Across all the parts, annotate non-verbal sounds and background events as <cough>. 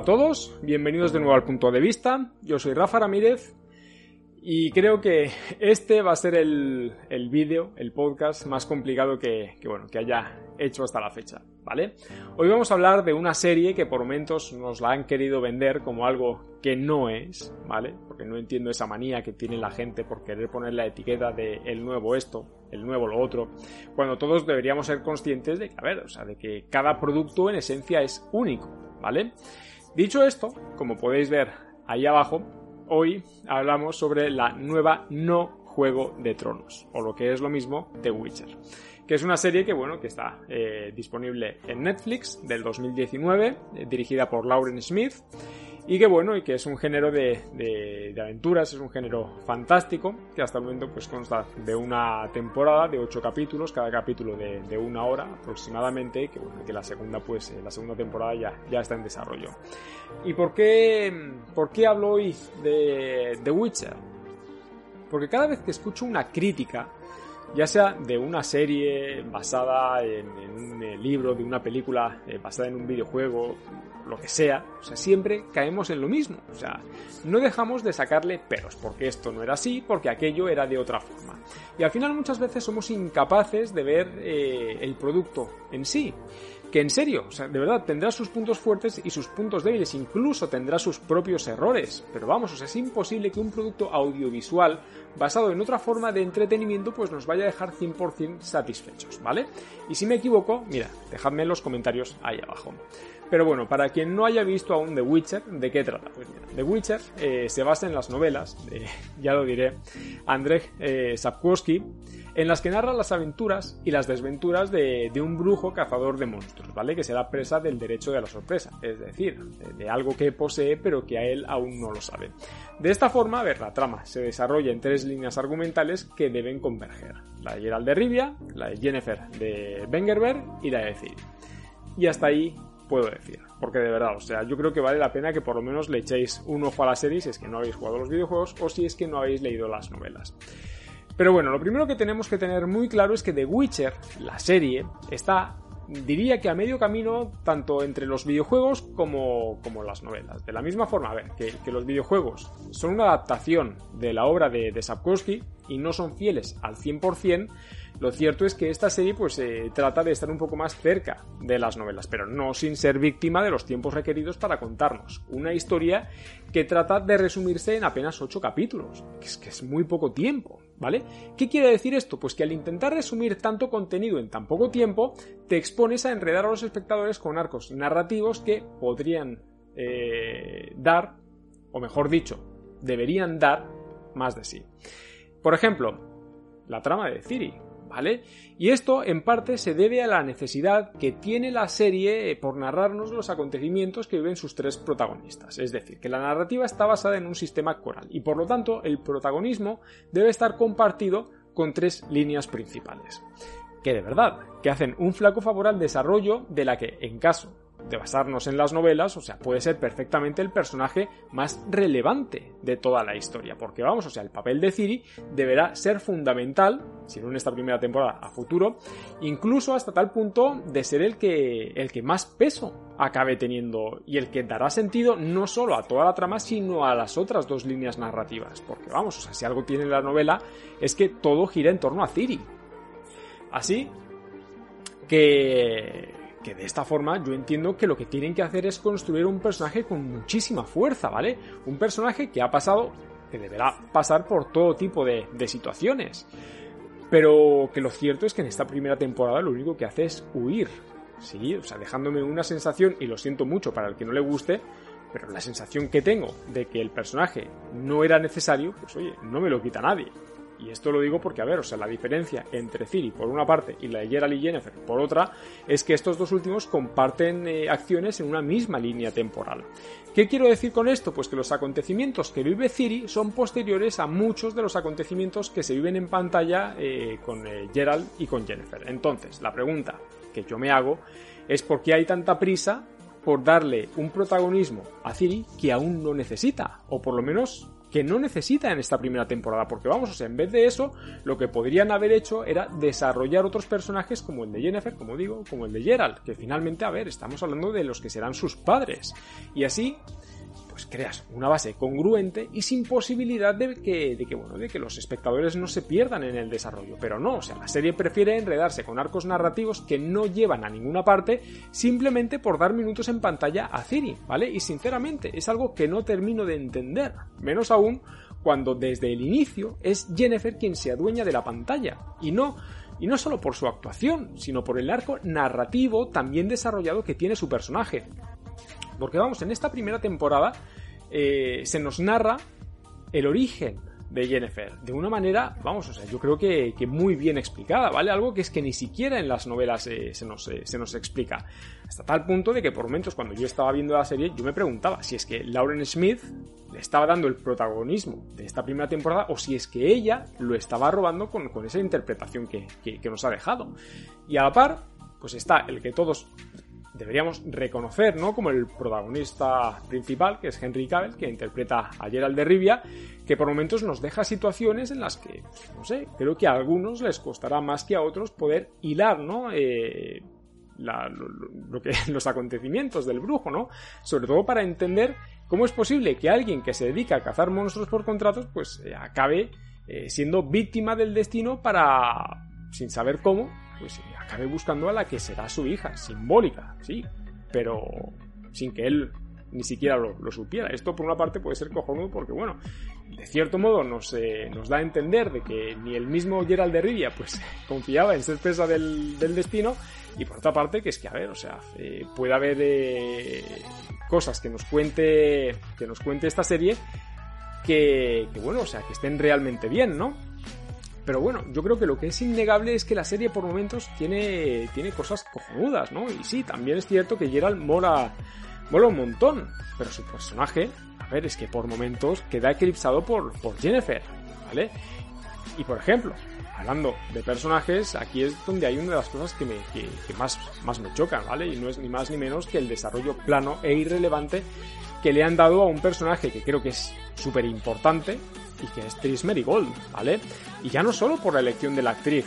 A todos, bienvenidos de nuevo al punto de vista. Yo soy Rafa Ramírez y creo que este va a ser el, el vídeo, el podcast más complicado que, bueno, que haya hecho hasta la fecha, ¿vale? Hoy vamos a hablar de una serie que por momentos nos la han querido vender como algo que no es, ¿vale? Porque no entiendo esa manía que tiene la gente por querer poner la etiqueta de el nuevo esto, el nuevo lo otro, cuando todos deberíamos ser conscientes de que, a ver, o sea, de que cada producto en esencia es único, ¿vale? Dicho esto, como podéis ver ahí abajo, hoy hablamos sobre la nueva no Juego de Tronos, o lo que es lo mismo, The Witcher, que es una serie que, bueno, que está eh, disponible en Netflix del 2019, eh, dirigida por Lauren Smith, y que bueno, y que es un género de, de, aventuras, es un género fantástico, que hasta el momento pues consta de una temporada de ocho capítulos, cada capítulo de, de una hora aproximadamente, que bueno, que la segunda pues eh, la segunda temporada ya, ya está en desarrollo. ¿Y por qué, por qué hablo hoy de The Witcher? Porque cada vez que escucho una crítica, ya sea de una serie basada en, un libro, de una película eh, basada en un videojuego, lo que sea, o sea, siempre caemos en lo mismo. O sea, no dejamos de sacarle peros, porque esto no era así, porque aquello era de otra forma. Y al final muchas veces somos incapaces de ver eh, el producto en sí. Que en serio, o sea, de verdad, tendrá sus puntos fuertes y sus puntos débiles, incluso tendrá sus propios errores. Pero vamos, o sea, es imposible que un producto audiovisual basado en otra forma de entretenimiento pues nos vaya a dejar 100% satisfechos, ¿vale? Y si me equivoco, mira, dejadme en los comentarios ahí abajo. Pero bueno, para quien no haya visto aún The Witcher, ¿de qué trata? Pues mira, The Witcher eh, se basa en las novelas, <laughs> ya lo diré, Andrzej eh, Sapkowski, en las que narra las aventuras y las desventuras de, un brujo cazador de monstruos, ¿vale? Que será presa del derecho de la sorpresa, es decir, de, de, algo que posee pero que a él aún no lo sabe. De esta forma, a ver, la trama se desarrolla en tres líneas argumentales que deben converger. La de Geralt de Rivia, la de Jennifer de Wengerberg y la de Ciri. Y hasta ahí puedo decir. Porque de verdad, o sea, yo creo que vale la pena que por lo menos le echéis un ojo a la serie si es que no habéis jugado los videojuegos o si es que no habéis leído las novelas. Pero bueno, lo primero que tenemos que tener muy claro es que The Witcher, la serie, está diría que a medio camino tanto entre los videojuegos como, como las novelas. De la misma forma, a ver, que, los videojuegos son una adaptación de la obra de, de Sapkowski y no son fieles al 100%, lo cierto es que esta serie pues eh, trata de estar un poco más cerca de las novelas, pero no sin ser víctima de los tiempos requeridos para contarnos una historia que trata de resumirse en apenas 8 capítulos, que es muy poco tiempo, ¿vale? ¿Qué quiere decir esto? Pues que al intentar resumir tanto contenido en tan poco tiempo, te expones a enredar a los espectadores con arcos narrativos que podrían eh, dar, o mejor dicho, deberían dar más de sí. Por ejemplo, la trama de Ciri, ¿vale? Y esto en parte se debe a la necesidad que tiene la serie por narrarnos los acontecimientos que viven sus tres protagonistas. Es decir, que la narrativa está basada en un sistema coral y por lo tanto el protagonismo debe estar compartido con tres líneas principales. Que de verdad, que hacen un flaco favor al desarrollo de la que, en caso de basarnos en las novelas, o sea, puede ser perfectamente el personaje más relevante de toda la historia, porque vamos, o sea, el papel de Ciri deberá ser fundamental, si no en esta primera temporada, a futuro, incluso hasta tal punto de ser el que, el que más peso acabe teniendo y el que dará sentido no solo a toda la trama, sino a las otras dos líneas narrativas, porque vamos, o sea, si algo tiene la novela es que todo gira en torno a Ciri. Así que que de esta forma yo entiendo que lo que tienen que hacer es construir un personaje con muchísima fuerza, ¿vale? Un personaje que ha pasado, que deberá pasar por todo tipo de, situaciones. Pero que lo cierto es que en esta primera temporada lo único que hace es huir. Sí, o sea, dejándome una sensación, y lo siento mucho para el que no le guste, pero la sensación que tengo de que el personaje no era necesario, pues oye, no me lo quita nadie. Y esto lo digo porque, a ver, o sea, la diferencia entre Ciri por una parte y la de Geralt y Jennifer por otra es que estos dos últimos comparten eh, acciones en una misma línea temporal. ¿Qué quiero decir con esto? Pues que los acontecimientos que vive Ciri son posteriores a muchos de los acontecimientos que se viven en pantalla eh, con eh, Gerald y con Jennifer. Entonces, la pregunta que yo me hago es por qué hay tanta prisa por darle un protagonismo a Ciri que aún no necesita, o por lo menos que no necesita en esta primera temporada, porque vamos, o sea, en vez de eso, lo que podrían haber hecho era desarrollar otros personajes como el de Jennifer, como digo, como el de Gerald, que finalmente, a ver, estamos hablando de los que serán sus padres. Y así, pues creas una base congruente y sin posibilidad de que, de que, bueno, de que los espectadores no se pierdan en el desarrollo. Pero no, o sea, la serie prefiere enredarse con arcos narrativos que no llevan a ninguna parte simplemente por dar minutos en pantalla a Ciri, ¿vale? Y sinceramente, es algo que no termino de entender. Menos aún cuando desde el inicio es Jennifer quien se adueña de la pantalla. Y no y no solo por su actuación, sino por el arco narrativo también desarrollado que tiene su personaje. Porque vamos, en esta primera temporada eh, se nos narra el origen de Jennifer de una manera, vamos, o sea, yo creo que, muy bien explicada, ¿vale? Algo que es que ni siquiera en las novelas eh, se, nos, eh, se nos explica. Hasta tal punto de que por momentos cuando yo estaba viendo la serie yo me preguntaba si es que Lauren Smith le estaba dando el protagonismo de esta primera temporada o si es que ella lo estaba robando con, con esa interpretación que, que nos ha dejado. Y a la par, pues está el que todos deberíamos reconocer, ¿no? Como el protagonista principal, que es Henry Cavill, que interpreta a Gerald de Rivia, que por momentos nos deja situaciones en las que, pues, no sé, creo que a algunos les costará más que a otros poder hilar, ¿no? Eh, lo, que, <laughs> los acontecimientos del brujo, ¿no? Sobre todo para entender cómo es posible que alguien que se dedica a cazar monstruos por contratos, pues eh, acabe eh, siendo víctima del destino para, sin saber cómo, pues eh, acabe buscando a la que será su hija, simbólica, sí, pero sin que él ni siquiera lo, supiera. Esto por una parte puede ser cojonudo porque, bueno, de cierto modo nos, eh, nos da a entender de que ni el mismo Gerald de Rivia pues <laughs> confiaba en ser presa del, destino y por otra parte que es que, a ver, o sea, eh, puede haber cosas que nos cuente que nos cuente esta serie que, que, bueno, o sea, que estén realmente bien, ¿no? Pero bueno, yo creo que lo que es innegable es que la serie por momentos tiene, tiene cosas cojonudas, ¿no? Y sí, también es cierto que Gerald mola, mola un montón, pero su personaje, a ver, es que por momentos queda eclipsado por, por Jennifer, ¿vale? Y por ejemplo, hablando de personajes, aquí es donde hay una de las cosas que, me, que, más, más me chocan, ¿vale? Y no es ni más ni menos que el desarrollo plano e irrelevante que le han dado a un personaje que creo que es súper importante y que es Tris Merigold, ¿vale? Y ya no solo por la elección de la actriz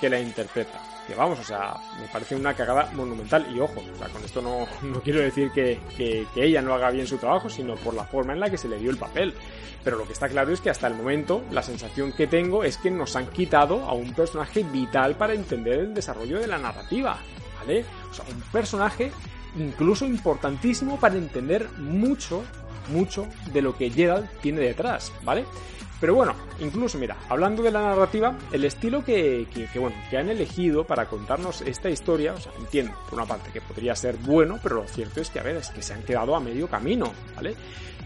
que la interpreta, que vamos, o sea, me parece una cagada monumental. Y ojo, o sea, con esto no, <laughs> no quiero decir que, que, ella no haga bien su trabajo, sino por la forma en la que se le dio el papel. Pero lo que está claro es que hasta el momento la sensación que tengo es que nos han quitado a un personaje vital para entender el desarrollo de la narrativa, ¿vale? O sea, un personaje incluso importantísimo para entender mucho, mucho de lo que Gerald tiene detrás, ¿vale? Pero bueno, incluso mira, hablando de la narrativa, el estilo que, que, bueno, que han elegido para contarnos esta historia, o sea, entiendo por una parte que podría ser bueno, pero lo cierto es que a ver, es que se han quedado a medio camino, ¿vale?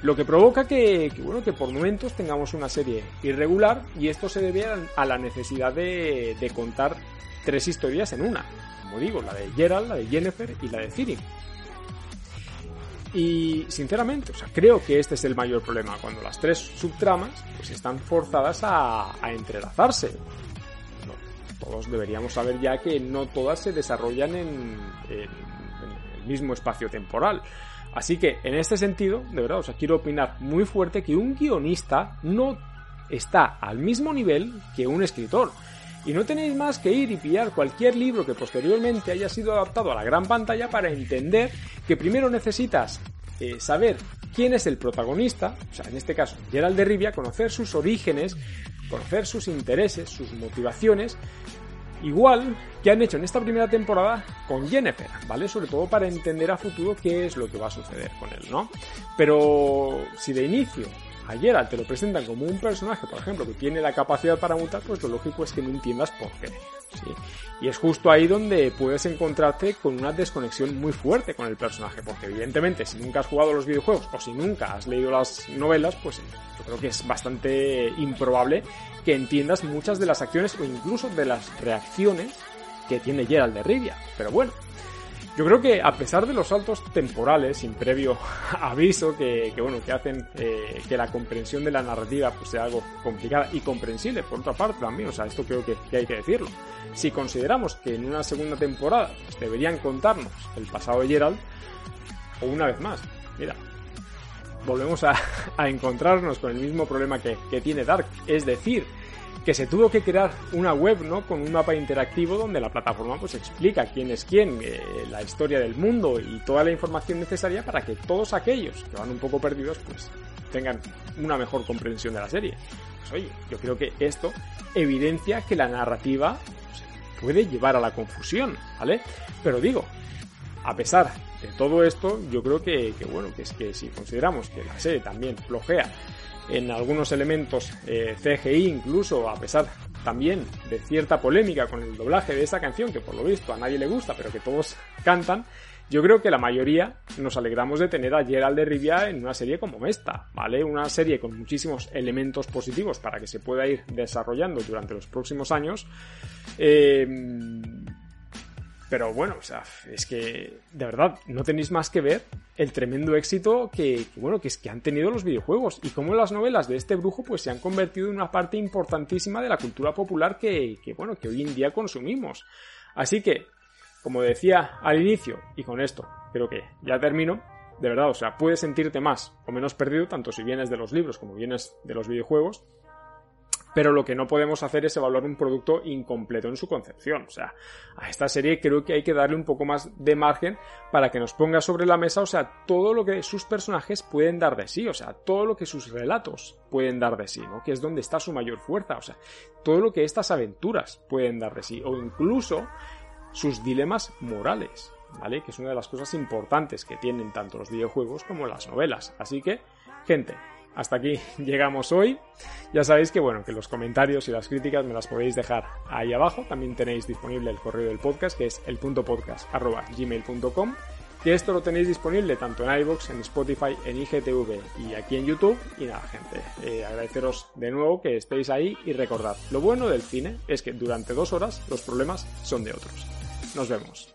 Lo que provoca que, bueno, que por momentos tengamos una serie irregular y esto se debe a la necesidad de, de contar tres historias en una. Como digo, la de Gerald, la de Jennifer y la de Ciri. Y sinceramente, o sea, creo que este es el mayor problema, cuando las tres subtramas pues están forzadas a, entrelazarse. todos deberíamos saber ya que no todas se desarrollan en, el mismo espacio temporal. Así que, en este sentido, de verdad, o sea, quiero opinar muy fuerte que un guionista no está al mismo nivel que un escritor. Y no tenéis más que ir y pillar cualquier libro que posteriormente haya sido adaptado a la gran pantalla para entender que primero necesitas eh, saber quién es el protagonista, o sea, en este caso Gerald de Rivia, conocer sus orígenes, conocer sus intereses, sus motivaciones, igual que han hecho en esta primera temporada con Jennifer, ¿vale? Sobre todo para entender a futuro qué es lo que va a suceder con él, ¿no? Pero si de inicio a Geralt te lo presentan como un personaje, por ejemplo, que tiene la capacidad para mutar, pues lo lógico es que no entiendas por qué. Y es justo ahí donde puedes encontrarte con una desconexión muy fuerte con el personaje, porque evidentemente si nunca has jugado los videojuegos o si nunca has leído las novelas, pues yo creo que es bastante improbable que entiendas muchas de las acciones o incluso de las reacciones que tiene Geralt de Rivia. Pero bueno, yo creo que a pesar de los saltos temporales, sin previo <laughs> aviso, que, bueno, que hacen eh, que la comprensión de la narrativa pues, sea algo complicada y comprensible, por otra parte también, o sea, esto creo que, hay que decirlo. Si consideramos que en una segunda temporada pues, deberían contarnos el pasado de Gerald, o una vez más, mira, volvemos <laughs> a, encontrarnos con el mismo problema que, que tiene Dark, es decir, que se tuvo que crear una web, ¿no? Con un mapa interactivo donde la plataforma pues explica quién es quién, eh, la historia del mundo y toda la información necesaria para que todos aquellos que van un poco perdidos pues tengan una mejor comprensión de la serie. Pues oye, yo creo que esto evidencia que la narrativa pues, puede llevar a la confusión, ¿vale? Pero digo, a pesar de todo esto, yo creo que, bueno, que es que si consideramos que la serie también flojea en algunos elementos eh, CGI incluso, a pesar también de cierta polémica con el doblaje de esta canción, que por lo visto a nadie le gusta, pero que todos cantan, yo creo que la mayoría nos alegramos de tener a Gerald de Rivia en una serie como esta, ¿vale? Una serie con muchísimos elementos positivos para que se pueda ir desarrollando durante los próximos años. Eh, pero bueno, o sea, es que de verdad no tenéis más que ver el tremendo éxito que, bueno, que es que han tenido los videojuegos y cómo las novelas de este brujo pues se han convertido en una parte importantísima de la cultura popular que, que bueno, que hoy en día consumimos. Así que, como decía al inicio, y con esto creo que ya termino, de verdad, o sea, puedes sentirte más o menos perdido, tanto si vienes de los libros como vienes de los videojuegos, pero lo que no podemos hacer es evaluar un producto incompleto en su concepción. O sea, a esta serie creo que hay que darle un poco más de margen para que nos ponga sobre la mesa, o sea, todo lo que sus personajes pueden dar de sí, o sea, todo lo que sus relatos pueden dar de sí, ¿no? Que es donde está su mayor fuerza, o sea, todo lo que estas aventuras pueden dar de sí, o incluso sus dilemas morales, ¿vale? Que es una de las cosas importantes que tienen tanto los videojuegos como las novelas. Así que, gente, hasta aquí <laughs> llegamos hoy. Ya sabéis que bueno, que los comentarios y las críticas me las podéis dejar ahí abajo. También tenéis disponible el correo del podcast, que es el punto podcast gmail.com. Que esto lo tenéis disponible tanto en iBox, en Spotify, en IGTV y aquí en YouTube. Y nada, gente, eh, agradeceros de nuevo que estéis ahí y recordad, lo bueno del cine es que durante dos horas los problemas son de otros. Nos vemos.